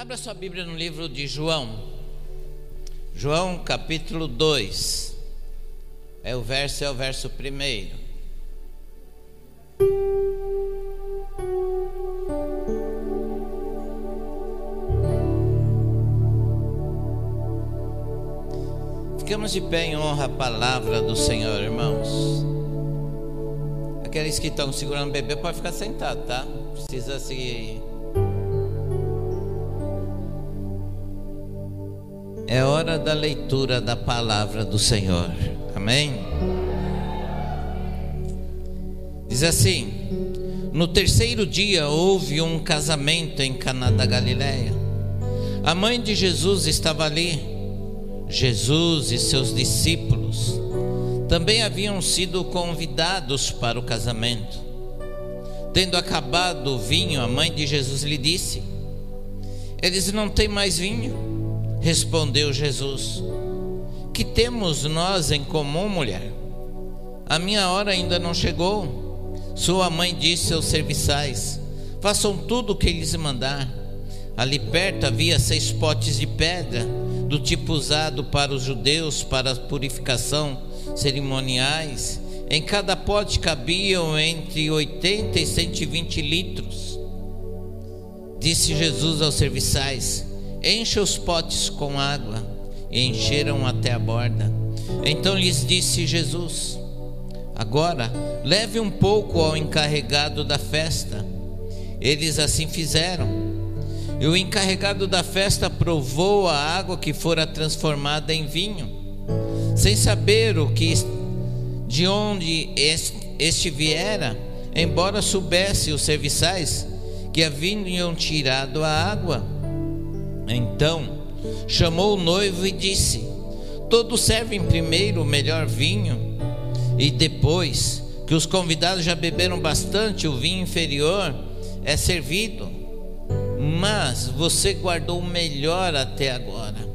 Abra sua Bíblia no livro de João. João capítulo 2. É o verso, é o verso primeiro. Ficamos de pé em honra à palavra do Senhor, irmãos. Aqueles que estão segurando o bebê pode ficar sentado, tá? Precisa se É hora da leitura da palavra do Senhor. Amém? Diz assim: No terceiro dia houve um casamento em Caná da Galileia. A mãe de Jesus estava ali. Jesus e seus discípulos também haviam sido convidados para o casamento. Tendo acabado o vinho, a mãe de Jesus lhe disse: Eles não têm mais vinho. Respondeu Jesus: Que temos nós em comum, mulher? A minha hora ainda não chegou. Sua mãe disse aos serviçais: Façam tudo o que lhes mandar. Ali perto havia seis potes de pedra, do tipo usado para os judeus para purificação cerimoniais. Em cada pote cabiam entre 80 e 120 litros. Disse Jesus aos serviçais: Encha os potes com água. E encheram até a borda. Então lhes disse Jesus: Agora leve um pouco ao encarregado da festa. Eles assim fizeram. E o encarregado da festa provou a água que fora transformada em vinho, sem saber o que de onde este viera, embora soubesse os serviçais que haviam tirado a água. Então chamou o noivo e disse: Todos servem primeiro o melhor vinho, e depois que os convidados já beberam bastante, o vinho inferior é servido. Mas você guardou o melhor até agora.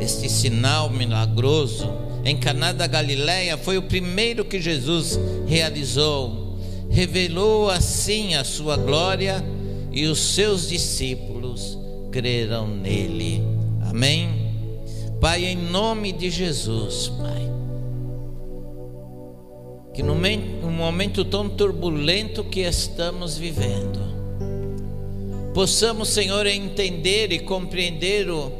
Este sinal milagroso em Caná da Galileia foi o primeiro que Jesus realizou. Revelou assim a sua glória e os seus discípulos creram nele. Amém? Pai, em nome de Jesus, Pai. Que no momento tão turbulento que estamos vivendo, possamos, Senhor, entender e compreender o,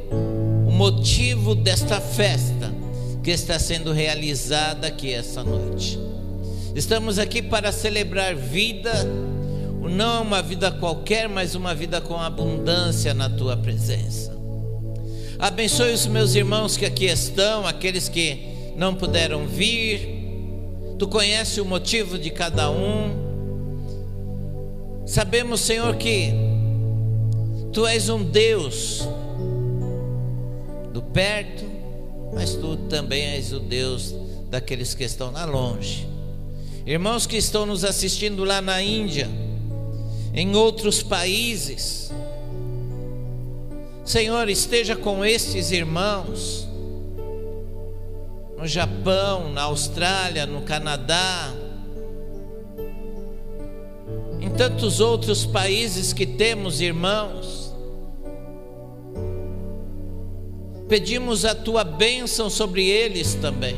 o motivo desta festa que está sendo realizada aqui essa noite. Estamos aqui para celebrar vida não uma vida qualquer, mas uma vida com abundância na tua presença. Abençoe os meus irmãos que aqui estão, aqueles que não puderam vir. Tu conhece o motivo de cada um. Sabemos, Senhor, que tu és um Deus do perto, mas tu também és o Deus daqueles que estão lá longe. Irmãos que estão nos assistindo lá na Índia, em outros países. Senhor, esteja com estes irmãos no Japão, na Austrália, no Canadá, em tantos outros países que temos irmãos. Pedimos a tua bênção sobre eles também.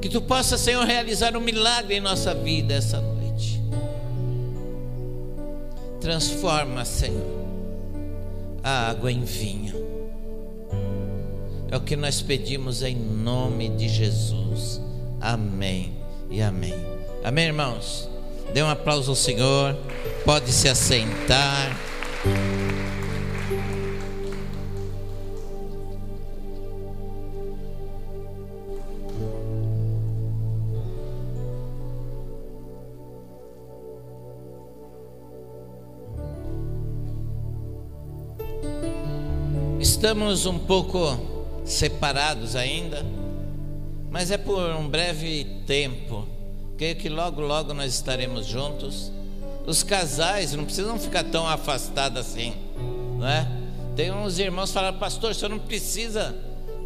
Que tu possa, Senhor, realizar um milagre em nossa vida essa noite. Transforma, Senhor, a água em vinho. É o que nós pedimos em nome de Jesus. Amém e amém. Amém, irmãos? Dê um aplauso ao Senhor. Pode se assentar. Estamos um pouco separados ainda, mas é por um breve tempo. Creio que logo, logo nós estaremos juntos. Os casais não precisam ficar tão afastados assim, não é? Tem uns irmãos que falam, pastor, senhor não precisa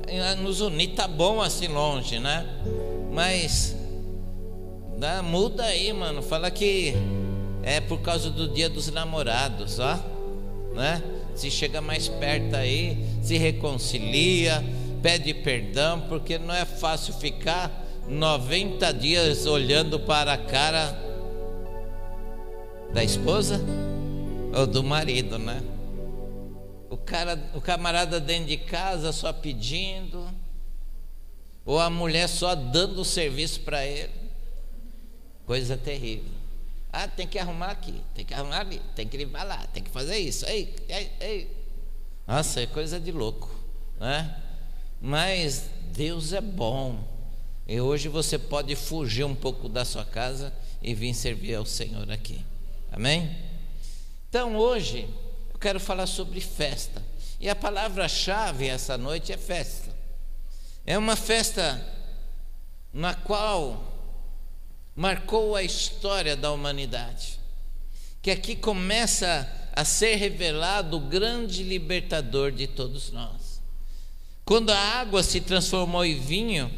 eh, nos unir, tá bom assim longe, né? Mas dá, muda aí, mano. Fala que é por causa do dia dos namorados, ó. né? Se chega mais perto aí, se reconcilia, pede perdão, porque não é fácil ficar 90 dias olhando para a cara da esposa ou do marido, né? O cara, o camarada dentro de casa só pedindo, ou a mulher só dando serviço para ele. Coisa terrível. Ah, tem que arrumar aqui, tem que arrumar ali, tem que limpar lá, tem que fazer isso. Ei, ei, ei. Nossa, é coisa de louco, né? Mas Deus é bom. E hoje você pode fugir um pouco da sua casa e vir servir ao Senhor aqui. Amém? Então hoje eu quero falar sobre festa. E a palavra-chave essa noite é festa. É uma festa na qual marcou a história da humanidade. Que aqui começa a ser revelado o grande libertador de todos nós. Quando a água se transformou em vinho,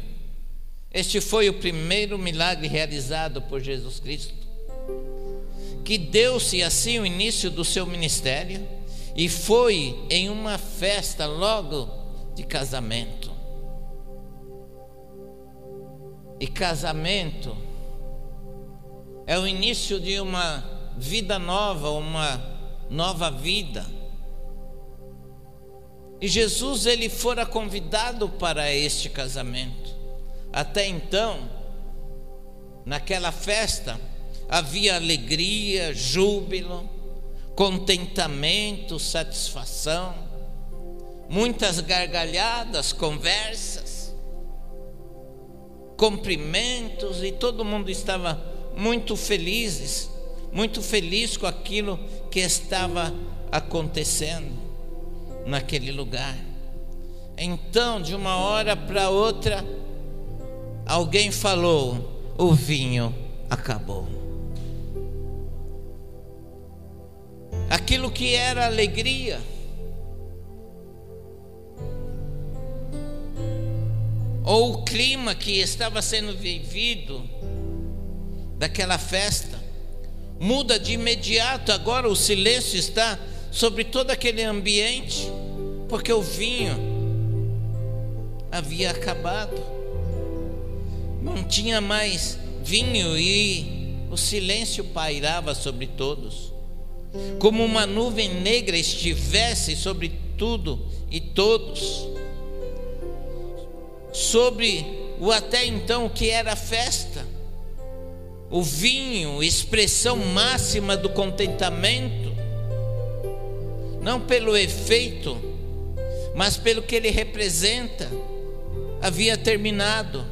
este foi o primeiro milagre realizado por Jesus Cristo, que deu-se assim o início do seu ministério e foi em uma festa logo de casamento. E casamento é o início de uma vida nova, uma nova vida. E Jesus ele fora convidado para este casamento. Até então, naquela festa, havia alegria, júbilo, contentamento, satisfação, muitas gargalhadas, conversas, cumprimentos, e todo mundo estava muito felizes, muito feliz com aquilo que estava acontecendo naquele lugar. Então, de uma hora para outra, alguém falou: o vinho acabou. Aquilo que era alegria, ou o clima que estava sendo vivido, daquela festa. Muda de imediato, agora o silêncio está sobre todo aquele ambiente, porque o vinho havia acabado. Não tinha mais vinho e o silêncio pairava sobre todos. Como uma nuvem negra estivesse sobre tudo e todos. Sobre o até então que era festa o vinho, expressão máxima do contentamento, não pelo efeito, mas pelo que ele representa, havia terminado.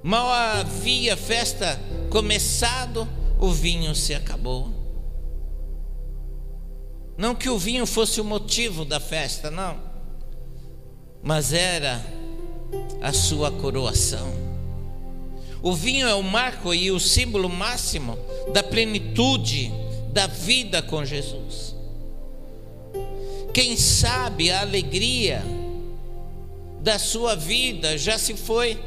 Mal havia festa começado, o vinho se acabou. Não que o vinho fosse o motivo da festa, não, mas era a sua coroação. O vinho é o marco e o símbolo máximo da plenitude da vida com Jesus. Quem sabe a alegria da sua vida já se foi.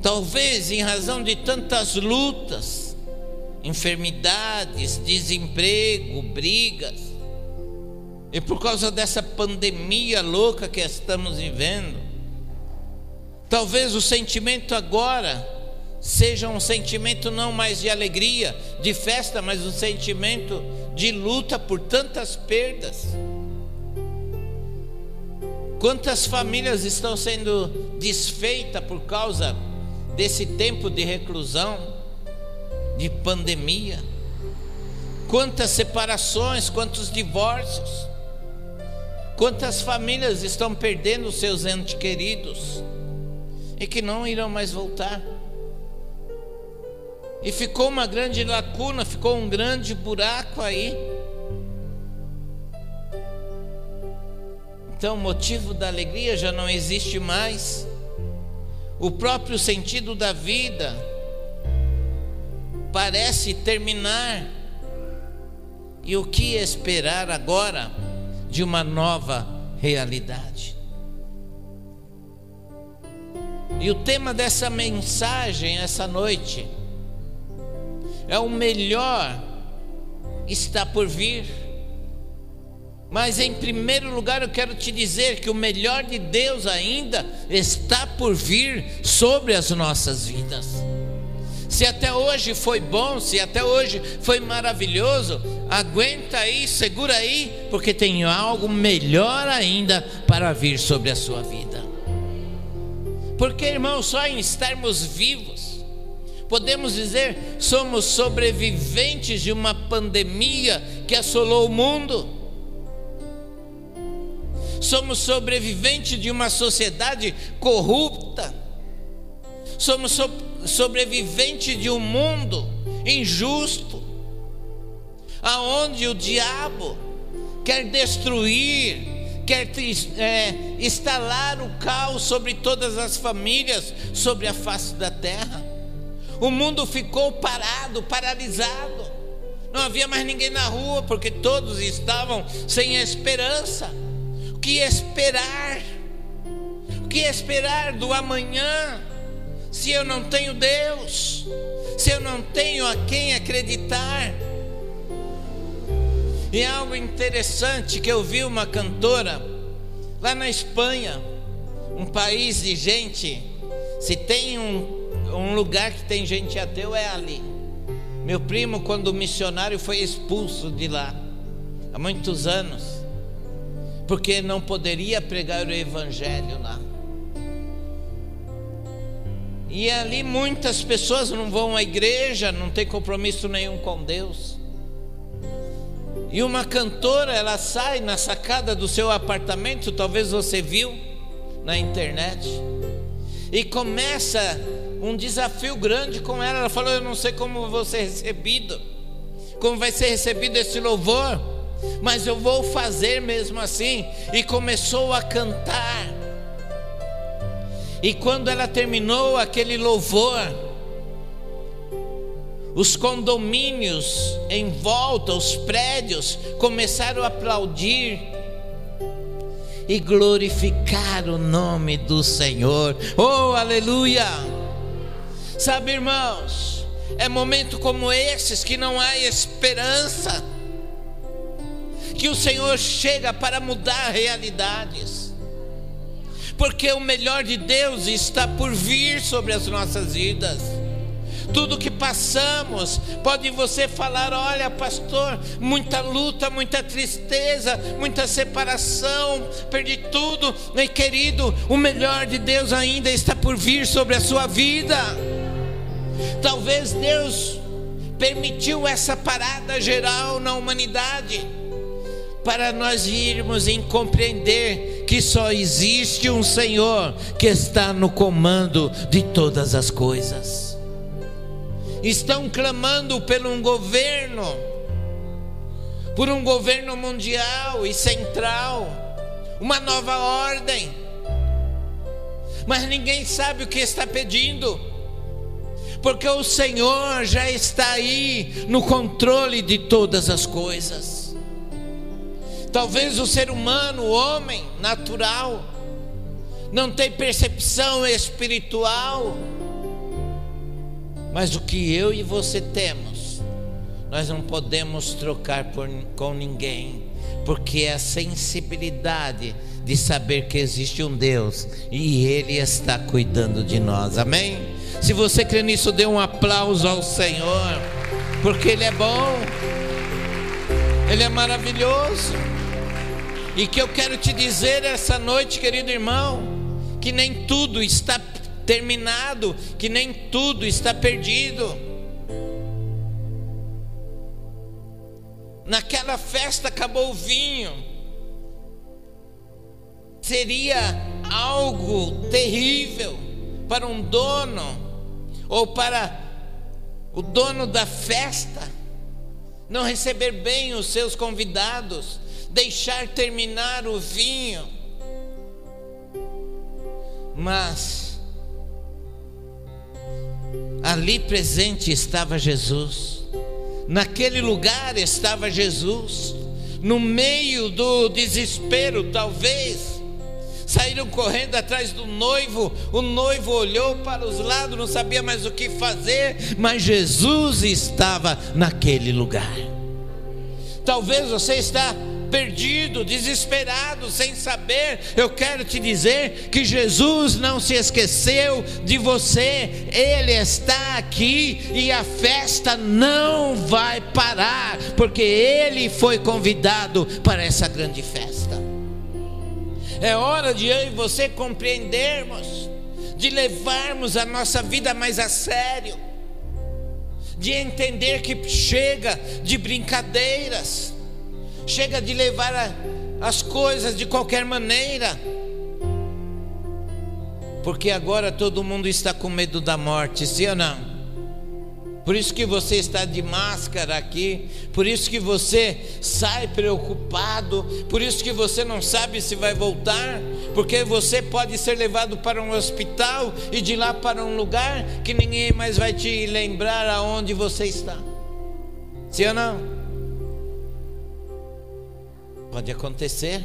Talvez em razão de tantas lutas, enfermidades, desemprego, brigas, e por causa dessa pandemia louca que estamos vivendo, Talvez o sentimento agora seja um sentimento não mais de alegria, de festa, mas um sentimento de luta por tantas perdas. Quantas famílias estão sendo desfeitas por causa desse tempo de reclusão, de pandemia? Quantas separações, quantos divórcios? Quantas famílias estão perdendo seus entes queridos? E que não irão mais voltar. E ficou uma grande lacuna, ficou um grande buraco aí. Então, o motivo da alegria já não existe mais. O próprio sentido da vida parece terminar. E o que esperar agora de uma nova realidade? E o tema dessa mensagem essa noite é o melhor está por vir. Mas em primeiro lugar eu quero te dizer que o melhor de Deus ainda está por vir sobre as nossas vidas. Se até hoje foi bom, se até hoje foi maravilhoso, aguenta aí, segura aí, porque tem algo melhor ainda para vir sobre a sua vida. Porque, irmão, só em estarmos vivos, podemos dizer, somos sobreviventes de uma pandemia que assolou o mundo. Somos sobreviventes de uma sociedade corrupta. Somos so sobreviventes de um mundo injusto, aonde o diabo quer destruir, quer é, instalar o caos sobre todas as famílias, sobre a face da terra. O mundo ficou parado, paralisado. Não havia mais ninguém na rua, porque todos estavam sem esperança. O que esperar? O que esperar do amanhã? Se eu não tenho Deus, se eu não tenho a quem acreditar. E é algo interessante que eu vi uma cantora lá na Espanha, um país de gente. Se tem um, um lugar que tem gente ateu, é ali. Meu primo, quando missionário, foi expulso de lá, há muitos anos, porque não poderia pregar o evangelho lá. E ali muitas pessoas não vão à igreja, não tem compromisso nenhum com Deus. E uma cantora, ela sai na sacada do seu apartamento, talvez você viu na internet, e começa um desafio grande com ela. Ela falou: Eu não sei como vou ser recebido, como vai ser recebido esse louvor, mas eu vou fazer mesmo assim. E começou a cantar. E quando ela terminou aquele louvor, os condomínios em volta, os prédios, começaram a aplaudir e glorificar o nome do Senhor. Oh, aleluia! Sabe, irmãos, é momento como esses que não há esperança, que o Senhor chega para mudar realidades, porque o melhor de Deus está por vir sobre as nossas vidas tudo que passamos. Pode você falar: olha, pastor, muita luta, muita tristeza, muita separação, perdi tudo. Meu querido, o melhor de Deus ainda está por vir sobre a sua vida. Talvez Deus permitiu essa parada geral na humanidade para nós irmos em compreender que só existe um Senhor que está no comando de todas as coisas estão clamando por um governo, por um governo mundial e central, uma nova ordem, mas ninguém sabe o que está pedindo, porque o Senhor já está aí no controle de todas as coisas. Talvez o ser humano, o homem natural, não tem percepção espiritual mas o que eu e você temos, nós não podemos trocar por, com ninguém, porque é a sensibilidade de saber que existe um Deus e Ele está cuidando de nós, amém? Se você crê nisso, dê um aplauso ao Senhor, porque Ele é bom, Ele é maravilhoso. E que eu quero te dizer essa noite, querido irmão, que nem tudo está terminado, que nem tudo está perdido. Naquela festa acabou o vinho. Seria algo terrível para um dono ou para o dono da festa não receber bem os seus convidados, deixar terminar o vinho. Mas Ali presente estava Jesus, naquele lugar estava Jesus, no meio do desespero, talvez, saíram correndo atrás do noivo. O noivo olhou para os lados, não sabia mais o que fazer, mas Jesus estava naquele lugar. Talvez você está perdido, desesperado, sem saber, eu quero te dizer que Jesus não se esqueceu de você, Ele está aqui e a festa não vai parar, porque Ele foi convidado para essa grande festa. É hora de eu e você compreendermos, de levarmos a nossa vida mais a sério, de entender que chega de brincadeiras chega de levar a, as coisas de qualquer maneira, porque agora todo mundo está com medo da morte, sim ou não? Por isso que você está de máscara aqui, por isso que você sai preocupado, por isso que você não sabe se vai voltar, porque você pode ser levado para um hospital e de lá para um lugar que ninguém mais vai te lembrar aonde você está. Sim ou não? Pode acontecer.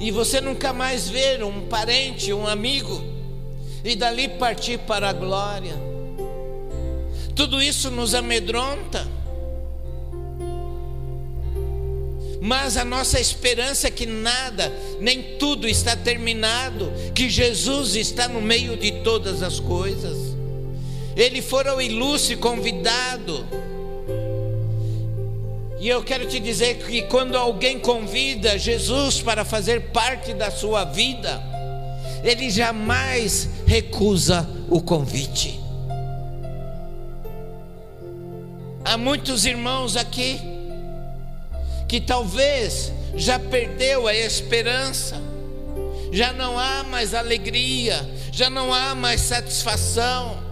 E você nunca mais ver um parente, um amigo, e dali partir para a glória. Tudo isso nos amedronta. Mas a nossa esperança é que nada, nem tudo está terminado, que Jesus está no meio de todas as coisas. Ele fora o ilustre convidado e eu quero te dizer que quando alguém convida Jesus para fazer parte da sua vida, ele jamais recusa o convite. Há muitos irmãos aqui que talvez já perdeu a esperança, já não há mais alegria, já não há mais satisfação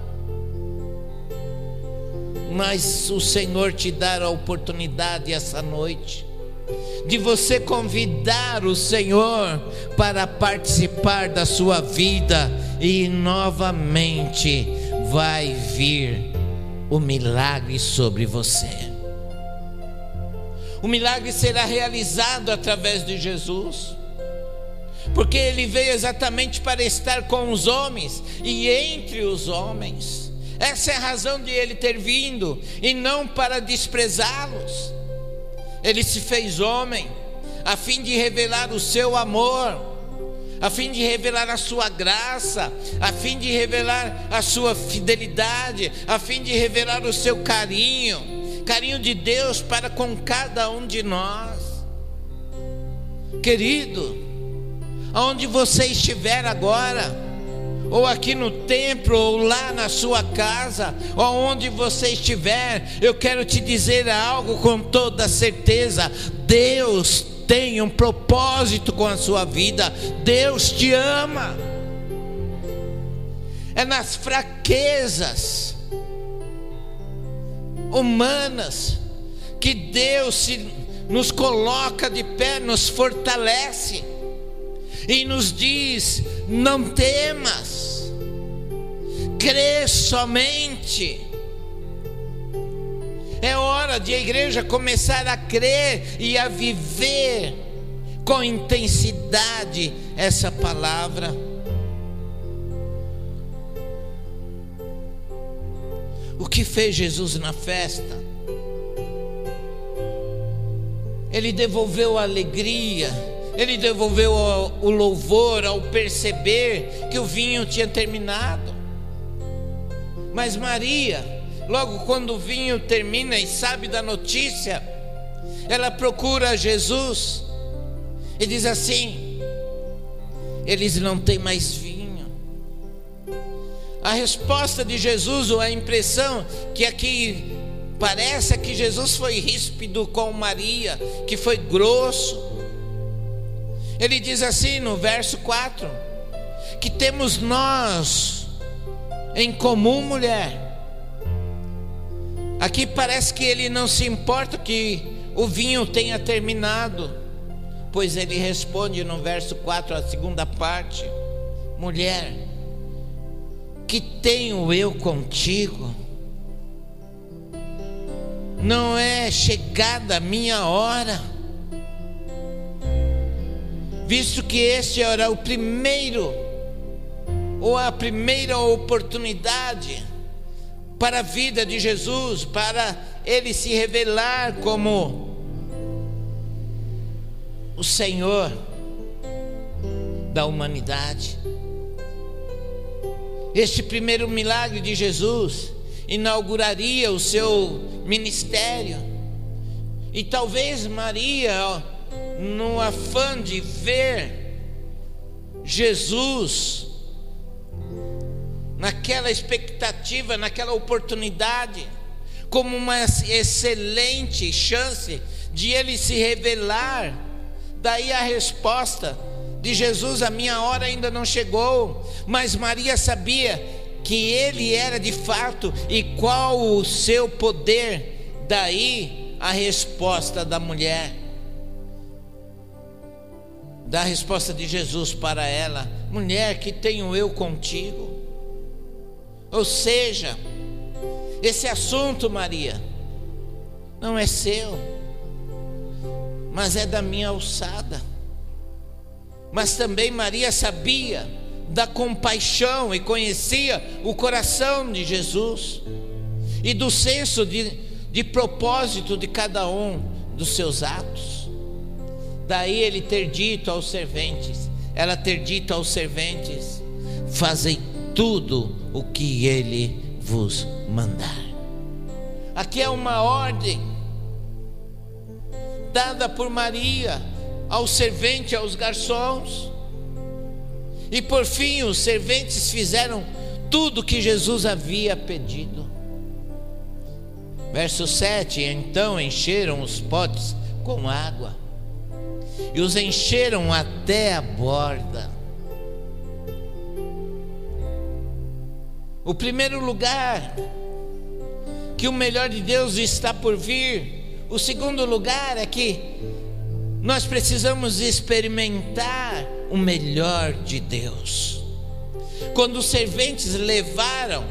mas o Senhor te dá a oportunidade essa noite de você convidar o Senhor para participar da sua vida e novamente vai vir o milagre sobre você. O milagre será realizado através de Jesus, porque ele veio exatamente para estar com os homens e entre os homens. Essa é a razão de ele ter vindo, e não para desprezá-los. Ele se fez homem, a fim de revelar o seu amor, a fim de revelar a sua graça, a fim de revelar a sua fidelidade, a fim de revelar o seu carinho, carinho de Deus para com cada um de nós. Querido, aonde você estiver agora, ou aqui no templo, ou lá na sua casa, ou onde você estiver, eu quero te dizer algo com toda certeza: Deus tem um propósito com a sua vida, Deus te ama. É nas fraquezas humanas que Deus se, nos coloca de pé, nos fortalece e nos diz: não temas, crê somente. É hora de a igreja começar a crer e a viver com intensidade essa palavra. O que fez Jesus na festa? Ele devolveu a alegria ele devolveu o louvor ao perceber que o vinho tinha terminado. Mas Maria, logo quando o vinho termina e sabe da notícia, ela procura Jesus e diz assim: eles não têm mais vinho. A resposta de Jesus, ou a impressão que aqui parece é que Jesus foi ríspido com Maria, que foi grosso. Ele diz assim no verso 4: que temos nós em comum, mulher. Aqui parece que ele não se importa que o vinho tenha terminado, pois ele responde no verso 4, a segunda parte: mulher, que tenho eu contigo? Não é chegada a minha hora visto que este era o primeiro, ou a primeira oportunidade para a vida de Jesus, para ele se revelar como o Senhor da humanidade. Este primeiro milagre de Jesus inauguraria o seu ministério. E talvez Maria, no afã de ver Jesus, naquela expectativa, naquela oportunidade, como uma excelente chance de ele se revelar. Daí a resposta de Jesus: a minha hora ainda não chegou, mas Maria sabia que ele era de fato e qual o seu poder. Daí a resposta da mulher, da resposta de Jesus para ela: mulher, que tenho eu contigo? Ou seja, esse assunto, Maria, não é seu, mas é da minha alçada. Mas também Maria sabia da compaixão e conhecia o coração de Jesus e do senso de, de propósito de cada um dos seus atos. Daí ele ter dito aos serventes, ela ter dito aos serventes: fazei tudo o que ele vos mandar. Aqui é uma ordem dada por Maria ao servente, aos garçons. E por fim, os serventes fizeram tudo que Jesus havia pedido. Verso 7: Então encheram os potes com água, e os encheram até a borda. O primeiro lugar que o melhor de Deus está por vir. O segundo lugar é que nós precisamos experimentar o melhor de Deus. Quando os serventes levaram,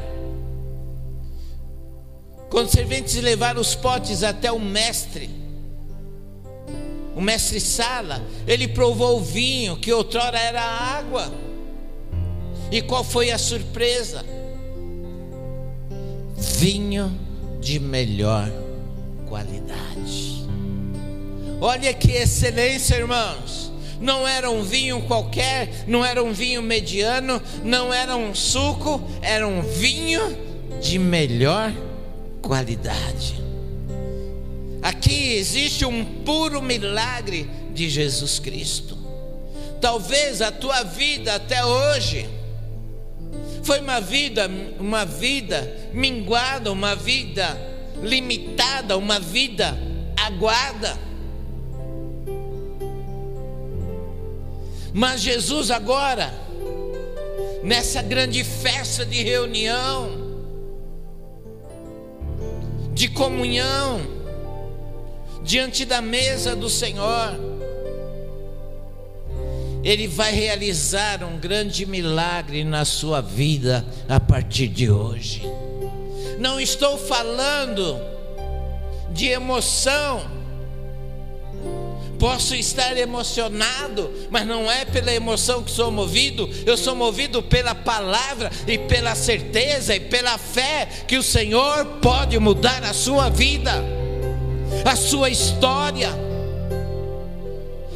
quando os serventes levaram os potes até o mestre, o mestre Sala, ele provou o vinho que outrora era água. E qual foi a surpresa? Vinho de melhor qualidade. Olha que excelência, irmãos. Não era um vinho qualquer, não era um vinho mediano, não era um suco, era um vinho de melhor qualidade. Aqui existe um puro milagre de Jesus Cristo. Talvez a tua vida até hoje foi uma vida, uma vida minguada, uma vida limitada, uma vida aguada. Mas Jesus agora, nessa grande festa de reunião, de comunhão, diante da mesa do Senhor, ele vai realizar um grande milagre na sua vida a partir de hoje. Não estou falando de emoção. Posso estar emocionado, mas não é pela emoção que sou movido, eu sou movido pela palavra e pela certeza e pela fé que o Senhor pode mudar a sua vida, a sua história.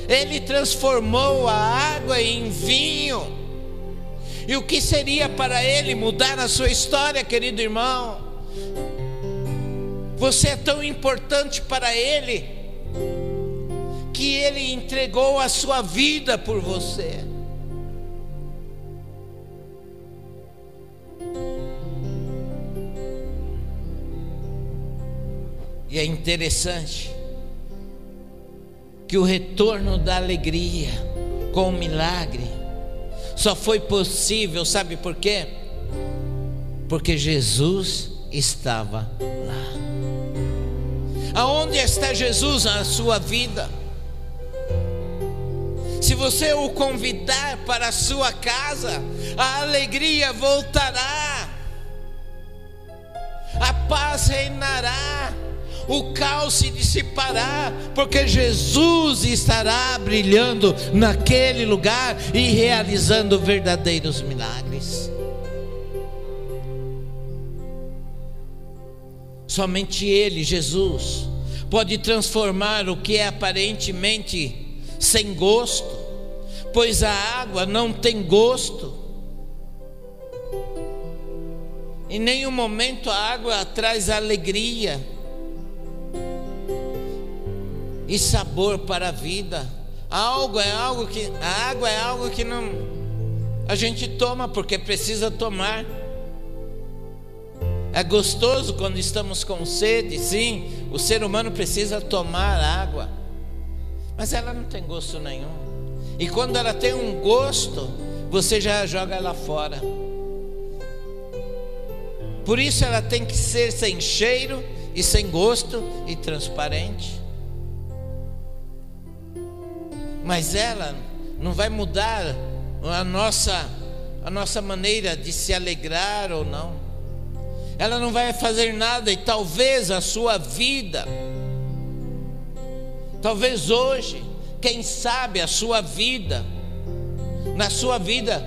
Ele transformou a água em vinho. E o que seria para ele mudar a sua história, querido irmão? Você é tão importante para ele que ele entregou a sua vida por você. E é interessante que o retorno da alegria com o milagre só foi possível, sabe por quê? Porque Jesus estava lá. Aonde está Jesus na sua vida? Se você o convidar para a sua casa, a alegria voltará, a paz reinará, o caos se dissipará, porque Jesus estará brilhando naquele lugar e realizando verdadeiros milagres. Somente Ele, Jesus, pode transformar o que é aparentemente sem gosto, pois a água não tem gosto. Em nenhum momento a água traz alegria e sabor para a vida. Algo é algo que a água é algo que não a gente toma porque precisa tomar. É gostoso quando estamos com sede, sim, o ser humano precisa tomar água, mas ela não tem gosto nenhum. E quando ela tem um gosto, você já joga ela fora. Por isso ela tem que ser sem cheiro e sem gosto e transparente. Mas ela não vai mudar a nossa a nossa maneira de se alegrar ou não ela não vai fazer nada e talvez a sua vida, talvez hoje, quem sabe a sua vida, na sua vida,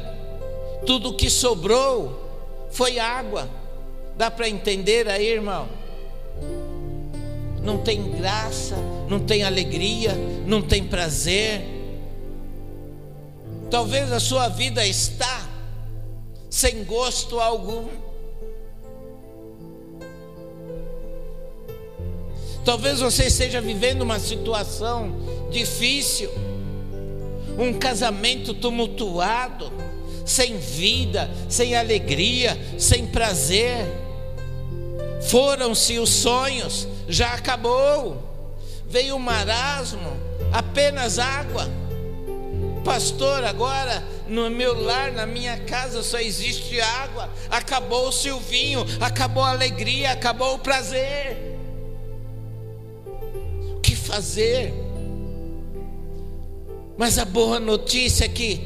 tudo que sobrou foi água. Dá para entender aí, irmão? Não tem graça, não tem alegria, não tem prazer. Talvez a sua vida está sem gosto algum. Talvez você esteja vivendo uma situação difícil, um casamento tumultuado, sem vida, sem alegria, sem prazer. Foram-se os sonhos, já acabou. Veio o marasmo, apenas água. Pastor, agora no meu lar, na minha casa só existe água. Acabou-se o vinho, acabou a alegria, acabou o prazer fazer. Mas a boa notícia é que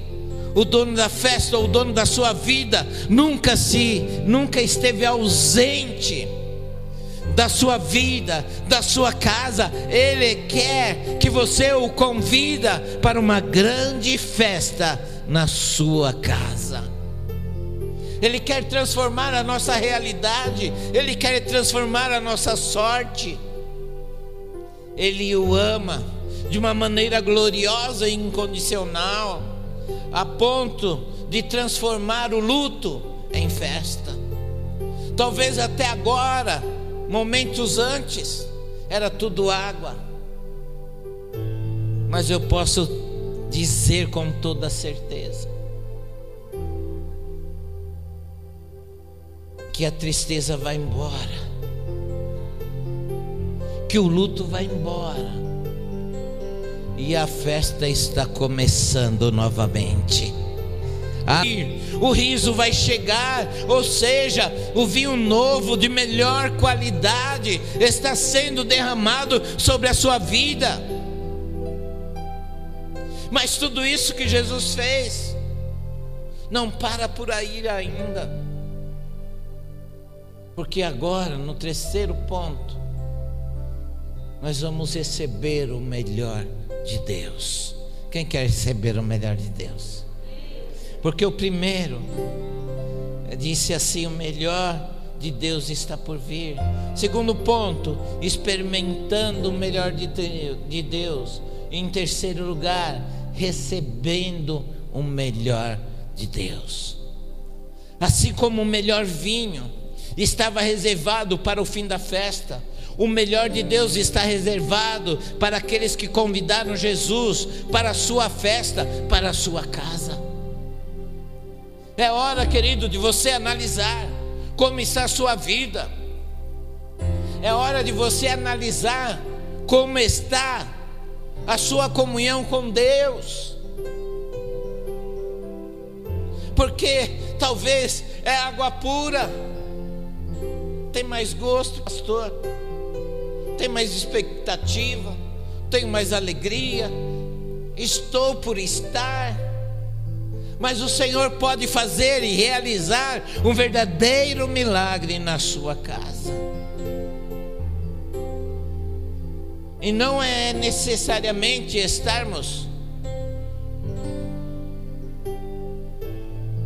o dono da festa ou o dono da sua vida nunca se, nunca esteve ausente da sua vida, da sua casa. Ele quer que você o convida para uma grande festa na sua casa. Ele quer transformar a nossa realidade, ele quer transformar a nossa sorte. Ele o ama de uma maneira gloriosa e incondicional, a ponto de transformar o luto em festa. Talvez até agora, momentos antes, era tudo água, mas eu posso dizer com toda certeza que a tristeza vai embora que o luto vai embora e a festa está começando novamente. o riso vai chegar, ou seja, o vinho novo de melhor qualidade está sendo derramado sobre a sua vida. Mas tudo isso que Jesus fez não para por aí ainda. Porque agora, no terceiro ponto, nós vamos receber o melhor de Deus. Quem quer receber o melhor de Deus? Porque o primeiro disse assim: o melhor de Deus está por vir. Segundo ponto, experimentando o melhor de, de Deus. Em terceiro lugar, recebendo o melhor de Deus. Assim como o melhor vinho estava reservado para o fim da festa, o melhor de Deus está reservado para aqueles que convidaram Jesus para a sua festa, para a sua casa. É hora, querido, de você analisar como está a sua vida. É hora de você analisar como está a sua comunhão com Deus. Porque talvez é água pura, tem mais gosto, pastor tenho mais expectativa, tenho mais alegria, estou por estar. Mas o Senhor pode fazer e realizar um verdadeiro milagre na sua casa. E não é necessariamente estarmos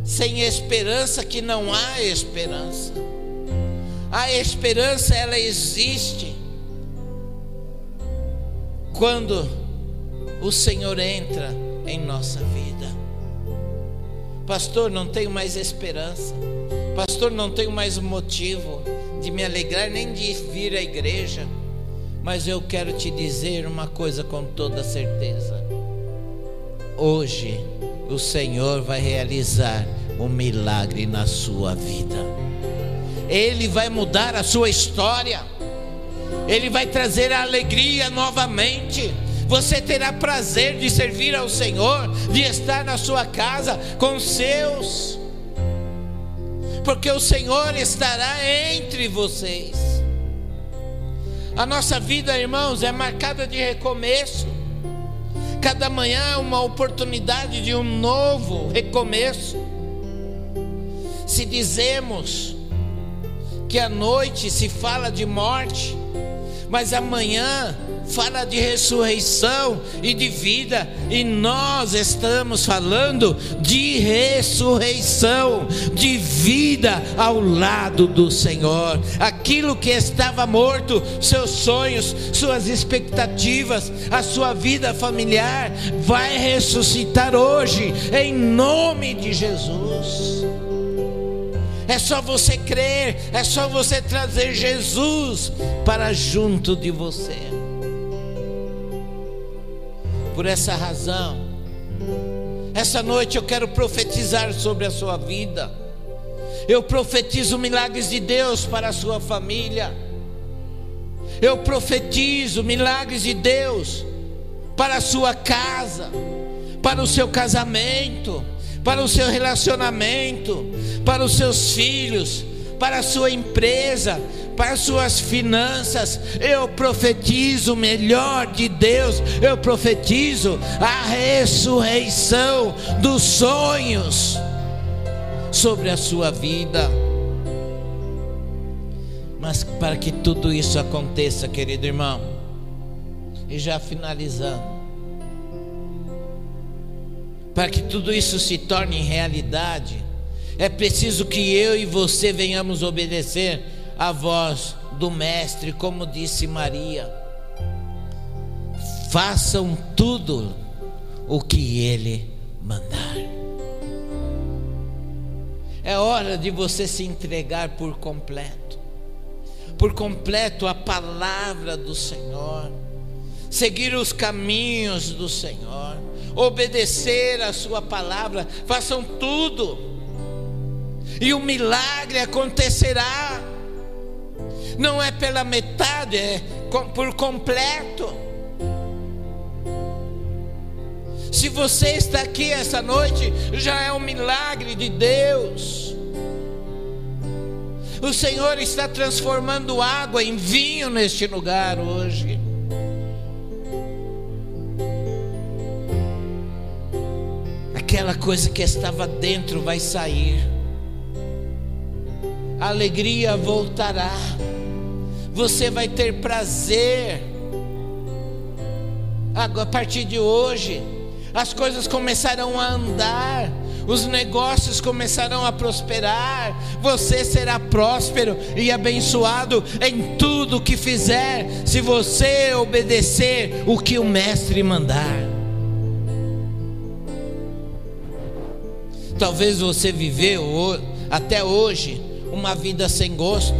sem esperança que não há esperança. A esperança ela existe quando o Senhor entra em nossa vida. Pastor, não tenho mais esperança. Pastor, não tenho mais motivo de me alegrar nem de vir à igreja. Mas eu quero te dizer uma coisa com toda certeza. Hoje o Senhor vai realizar um milagre na sua vida. Ele vai mudar a sua história. Ele vai trazer a alegria novamente. Você terá prazer de servir ao Senhor, de estar na sua casa com seus, porque o Senhor estará entre vocês. A nossa vida, irmãos, é marcada de recomeço. Cada manhã é uma oportunidade de um novo recomeço. Se dizemos que a noite se fala de morte, mas amanhã fala de ressurreição e de vida, e nós estamos falando de ressurreição, de vida ao lado do Senhor. Aquilo que estava morto, seus sonhos, suas expectativas, a sua vida familiar, vai ressuscitar hoje, em nome de Jesus. É só você crer, é só você trazer Jesus para junto de você. Por essa razão, essa noite eu quero profetizar sobre a sua vida. Eu profetizo milagres de Deus para a sua família. Eu profetizo milagres de Deus para a sua casa, para o seu casamento, para o seu relacionamento, para os seus filhos, para a sua empresa, para as suas finanças. Eu profetizo o melhor de Deus. Eu profetizo a ressurreição dos sonhos sobre a sua vida. Mas para que tudo isso aconteça, querido irmão, e já finalizando, para que tudo isso se torne realidade, é preciso que eu e você venhamos obedecer a voz do Mestre, como disse Maria. Façam tudo o que Ele mandar. É hora de você se entregar por completo, por completo a palavra do Senhor, seguir os caminhos do Senhor, obedecer a Sua palavra, façam tudo, e o milagre acontecerá não é pela metade, é por completo. Se você está aqui essa noite, já é um milagre de Deus. O Senhor está transformando água em vinho neste lugar hoje. Aquela coisa que estava dentro vai sair, a alegria voltará você vai ter prazer. A partir de hoje, as coisas começarão a andar, os negócios começarão a prosperar, você será próspero e abençoado em tudo que fizer, se você obedecer o que o Mestre mandar. Talvez você viveu até hoje uma vida sem gosto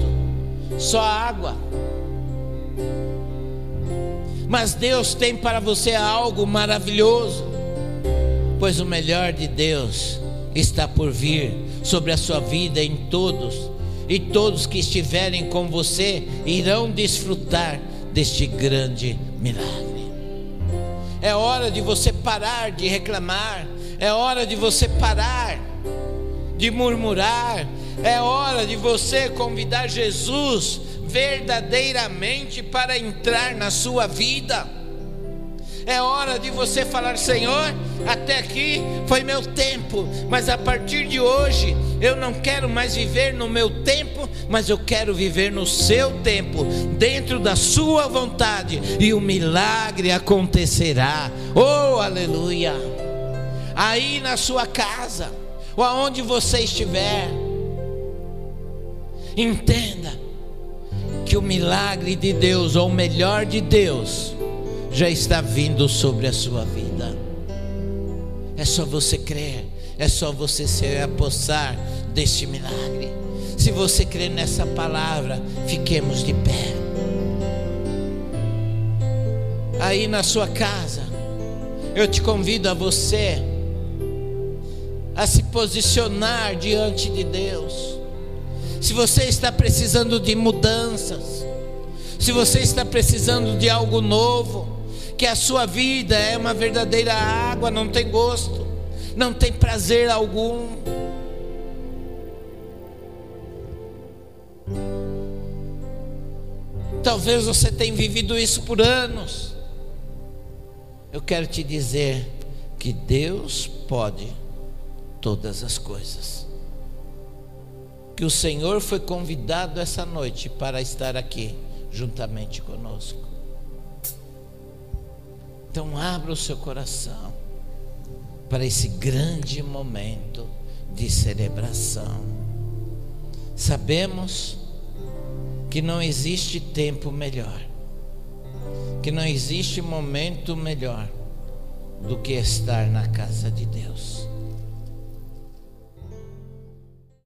só água. Mas Deus tem para você algo maravilhoso, pois o melhor de Deus está por vir sobre a sua vida em todos, e todos que estiverem com você irão desfrutar deste grande milagre. É hora de você parar de reclamar, é hora de você parar de murmurar, é hora de você convidar Jesus verdadeiramente para entrar na sua vida. É hora de você falar: Senhor, até aqui foi meu tempo, mas a partir de hoje eu não quero mais viver no meu tempo, mas eu quero viver no seu tempo, dentro da sua vontade, e o milagre acontecerá. Oh, aleluia! Aí na sua casa, ou aonde você estiver, entenda que o milagre de Deus, ou o melhor de Deus, já está vindo sobre a sua vida. É só você crer, é só você se apossar deste milagre. Se você crer nessa palavra, fiquemos de pé. Aí na sua casa, eu te convido a você a se posicionar diante de Deus. Se você está precisando de mudanças, se você está precisando de algo novo, que a sua vida é uma verdadeira água, não tem gosto, não tem prazer algum. Talvez você tenha vivido isso por anos. Eu quero te dizer que Deus pode todas as coisas. Que o Senhor foi convidado essa noite para estar aqui juntamente conosco. Então, abra o seu coração para esse grande momento de celebração. Sabemos que não existe tempo melhor, que não existe momento melhor do que estar na casa de Deus.